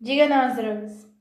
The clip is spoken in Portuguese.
Diga não às drogas.